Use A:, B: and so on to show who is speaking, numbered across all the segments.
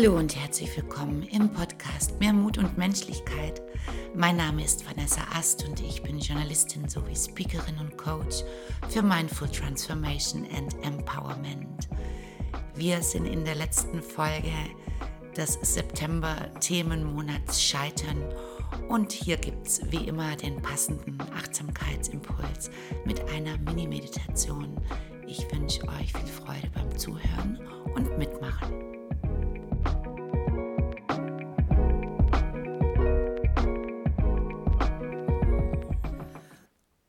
A: Hallo und herzlich willkommen im Podcast Mehr Mut und Menschlichkeit. Mein Name ist Vanessa Ast und ich bin Journalistin sowie Speakerin und Coach für Mindful Transformation and Empowerment. Wir sind in der letzten Folge des September-Themenmonats Scheitern und hier gibt es wie immer den passenden Achtsamkeitsimpuls mit einer Mini-Meditation. Ich wünsche euch viel Freude beim Zuhören und Mitmachen.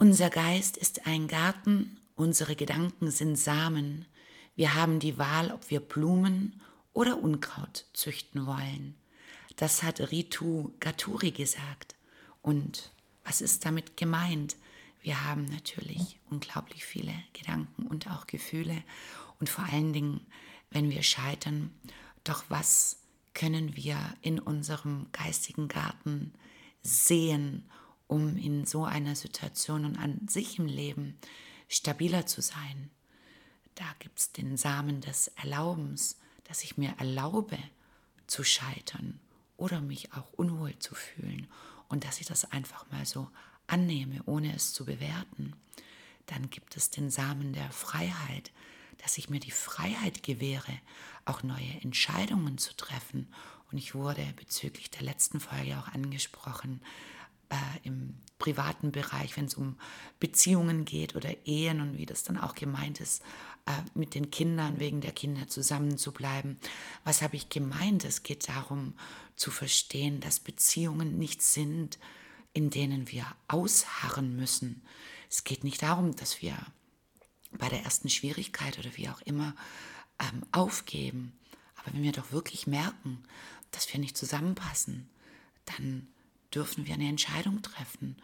A: Unser Geist ist ein Garten, unsere Gedanken sind Samen. Wir haben die Wahl, ob wir Blumen oder Unkraut züchten wollen. Das hat Ritu Gaturi gesagt. Und was ist damit gemeint? Wir haben natürlich unglaublich viele Gedanken und auch Gefühle. Und vor allen Dingen, wenn wir scheitern, doch was können wir in unserem geistigen Garten sehen, um in so einer Situation und an sich im Leben stabiler zu sein? Da gibt es den Samen des Erlaubens, dass ich mir erlaube zu scheitern oder mich auch unwohl zu fühlen und dass ich das einfach mal so annehme, ohne es zu bewerten. Dann gibt es den Samen der Freiheit, dass ich mir die Freiheit gewähre, auch neue Entscheidungen zu treffen. Und ich wurde bezüglich der letzten Folge auch angesprochen, äh, im privaten Bereich, wenn es um Beziehungen geht oder Ehen und wie das dann auch gemeint ist, äh, mit den Kindern, wegen der Kinder zusammen zu bleiben. Was habe ich gemeint? Es geht darum zu verstehen, dass Beziehungen nicht sind, in denen wir ausharren müssen. Es geht nicht darum, dass wir bei der ersten Schwierigkeit oder wie auch immer ähm, aufgeben. Aber wenn wir doch wirklich merken, dass wir nicht zusammenpassen, dann dürfen wir eine Entscheidung treffen.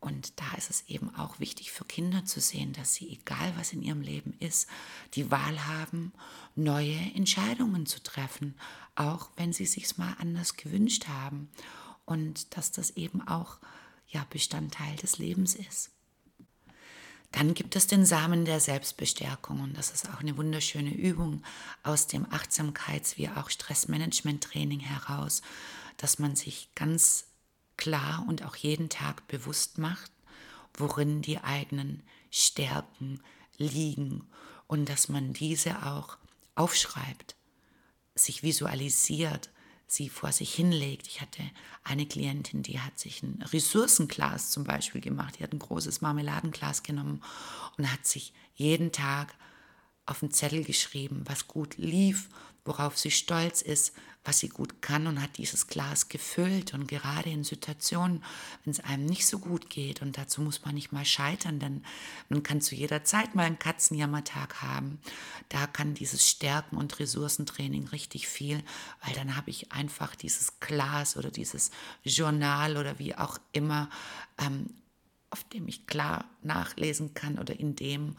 A: Und da ist es eben auch wichtig für Kinder zu sehen, dass sie, egal was in ihrem Leben ist, die Wahl haben, neue Entscheidungen zu treffen, auch wenn sie sich mal anders gewünscht haben. Und dass das eben auch ja, Bestandteil des Lebens ist. Dann gibt es den Samen der Selbstbestärkung und das ist auch eine wunderschöne Übung aus dem Achtsamkeits- wie auch Stressmanagement-Training heraus, dass man sich ganz klar und auch jeden Tag bewusst macht, worin die eigenen Stärken liegen und dass man diese auch aufschreibt, sich visualisiert, sie vor sich hinlegt. Ich hatte eine Klientin, die hat sich ein Ressourcenglas zum Beispiel gemacht. Die hat ein großes Marmeladenglas genommen und hat sich jeden Tag auf einen Zettel geschrieben, was gut lief, worauf sie stolz ist, was sie gut kann und hat dieses Glas gefüllt. Und gerade in Situationen, wenn es einem nicht so gut geht, und dazu muss man nicht mal scheitern, denn man kann zu jeder Zeit mal einen Katzenjammertag haben, da kann dieses Stärken- und Ressourcentraining richtig viel, weil dann habe ich einfach dieses Glas oder dieses Journal oder wie auch immer, ähm, auf dem ich klar nachlesen kann oder in dem,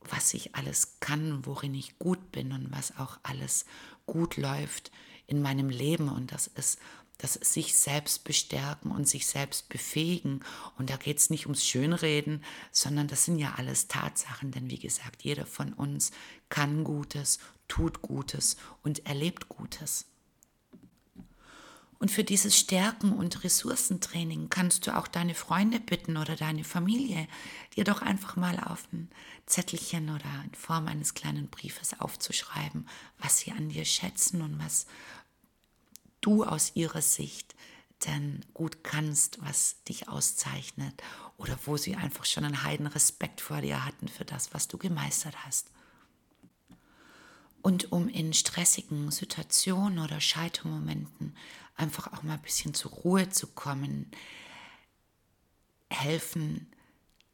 A: was ich alles kann, worin ich gut bin und was auch alles gut läuft in meinem Leben und das ist das sich selbst bestärken und sich selbst befähigen. Und da geht es nicht ums Schönreden, sondern das sind ja alles Tatsachen, denn wie gesagt, jeder von uns kann Gutes, tut Gutes und erlebt Gutes. Und für dieses Stärken- und Ressourcentraining kannst du auch deine Freunde bitten oder deine Familie, dir doch einfach mal auf ein Zettelchen oder in Form eines kleinen Briefes aufzuschreiben, was sie an dir schätzen und was du aus ihrer Sicht denn gut kannst, was dich auszeichnet oder wo sie einfach schon einen heiden Respekt vor dir hatten für das, was du gemeistert hast. Und um in stressigen Situationen oder Scheitermomenten einfach auch mal ein bisschen zur Ruhe zu kommen, helfen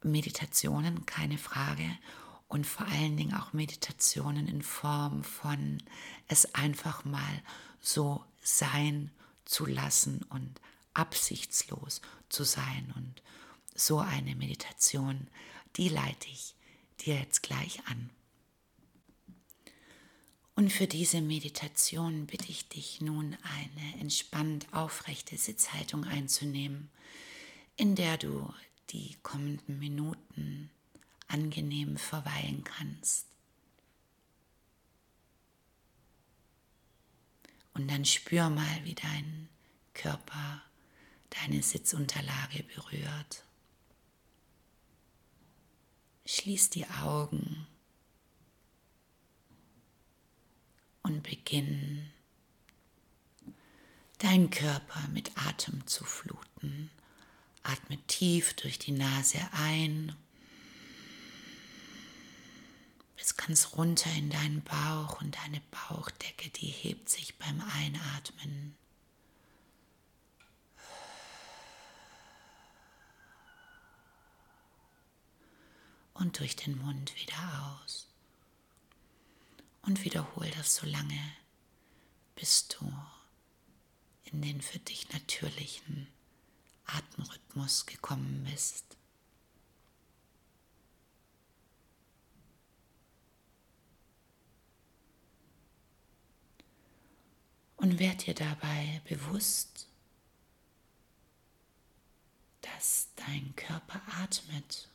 A: Meditationen, keine Frage. Und vor allen Dingen auch Meditationen in Form von es einfach mal so sein zu lassen und absichtslos zu sein. Und so eine Meditation, die leite ich dir jetzt gleich an. Und für diese Meditation bitte ich dich nun eine entspannt aufrechte Sitzhaltung einzunehmen, in der du die kommenden Minuten angenehm verweilen kannst. Und dann spür mal, wie dein Körper deine Sitzunterlage berührt. Schließ die Augen und beginn deinen Körper mit Atem zu fluten. Atme tief durch die Nase ein, bis ganz runter in deinen Bauch und deine Bauchdecke, die hebt sich beim Einatmen. Und durch den Mund wieder aus. Und wiederhol das so lange, bis du in den für dich natürlichen Atemrhythmus gekommen bist. Und werd dir dabei bewusst, dass dein Körper atmet.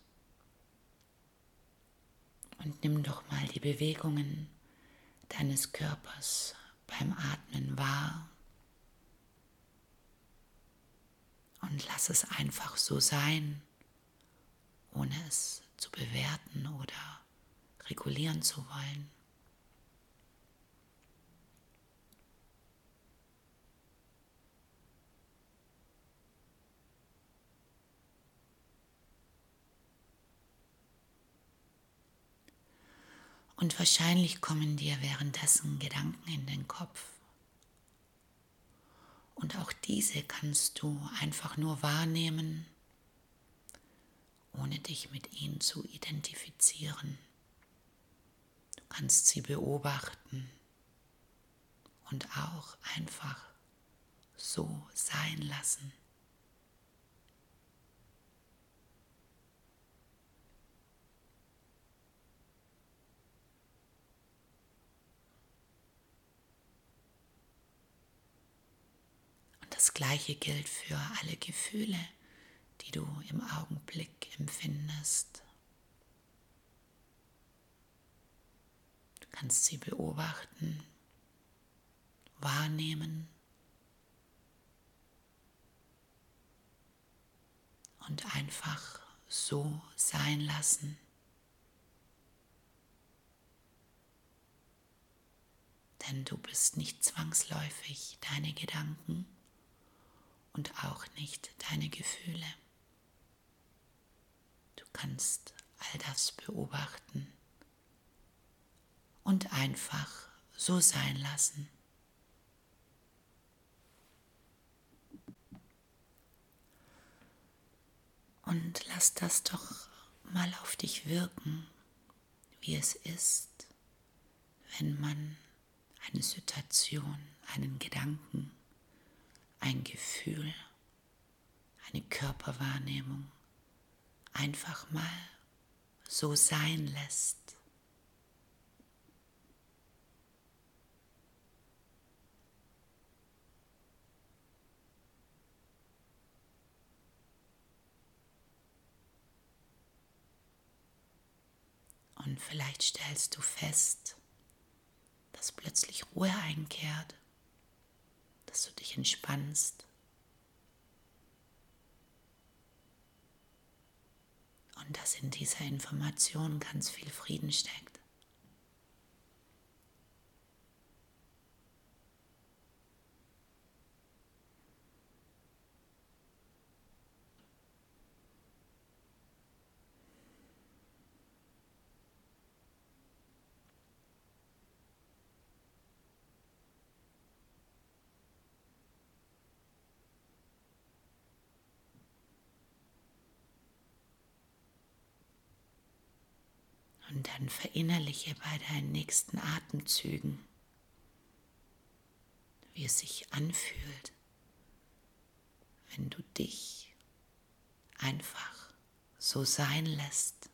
A: Und nimm doch mal die Bewegungen deines Körpers beim Atmen wahr. Und lass es einfach so sein, ohne es zu bewerten oder regulieren zu wollen. Und wahrscheinlich kommen dir währenddessen Gedanken in den Kopf. Und auch diese kannst du einfach nur wahrnehmen, ohne dich mit ihnen zu identifizieren. Du kannst sie beobachten und auch einfach so sein lassen. Das gleiche gilt für alle Gefühle, die du im Augenblick empfindest. Du kannst sie beobachten, wahrnehmen und einfach so sein lassen. Denn du bist nicht zwangsläufig deine Gedanken und auch nicht deine Gefühle. Du kannst all das beobachten und einfach so sein lassen. Und lass das doch mal auf dich wirken, wie es ist, wenn man eine Situation, einen Gedanken ein Gefühl, eine Körperwahrnehmung einfach mal so sein lässt. Und vielleicht stellst du fest, dass plötzlich Ruhe einkehrt dass du dich entspannst. Und dass in dieser Information ganz viel Frieden steckt. Und dann verinnerliche bei deinen nächsten Atemzügen, wie es sich anfühlt, wenn du dich einfach so sein lässt.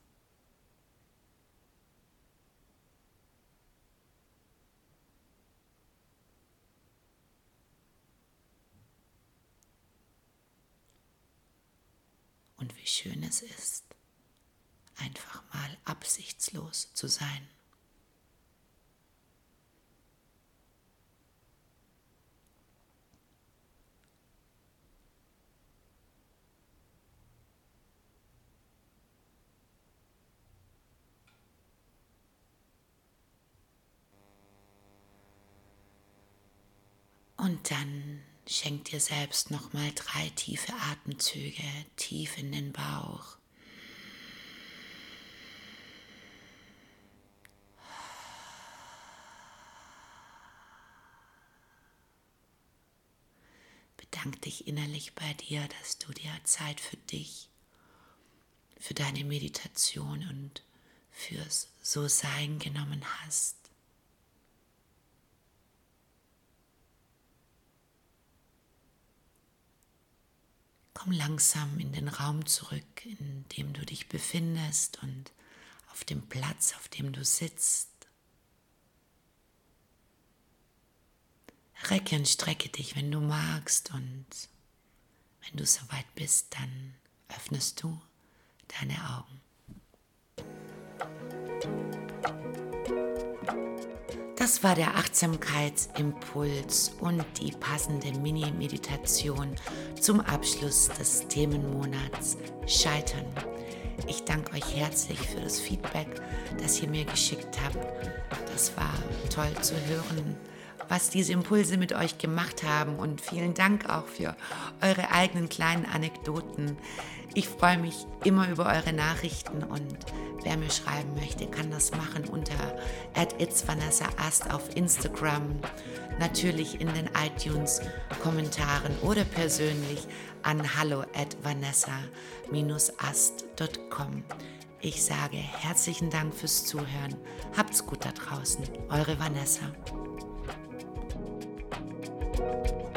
A: Und wie schön es ist, einfach mal absichtslos zu sein. Und dann schenkt dir selbst nochmal drei tiefe Atemzüge tief in den Bauch Bedank dich innerlich bei dir, dass du dir Zeit für dich, für deine Meditation und fürs So-Sein genommen hast. Komm langsam in den Raum zurück, in dem du dich befindest und auf dem Platz, auf dem du sitzt. Recke und strecke dich, wenn du magst und wenn du soweit bist, dann öffnest du deine Augen. Das war der Achtsamkeitsimpuls und die passende Mini-Meditation zum Abschluss des Themenmonats Scheitern. Ich danke euch herzlich für das Feedback, das ihr mir geschickt habt. Das war toll zu hören, was diese Impulse mit euch gemacht haben und vielen Dank auch für eure eigenen kleinen Anekdoten. Ich freue mich immer über eure Nachrichten und wer mir schreiben möchte, kann das machen unter @itsvanessaast auf Instagram, natürlich in den iTunes Kommentaren oder persönlich an hallo at vanessa-ast.com. Ich sage herzlichen Dank fürs Zuhören. Habt's gut da draußen. Eure Vanessa. Thank you.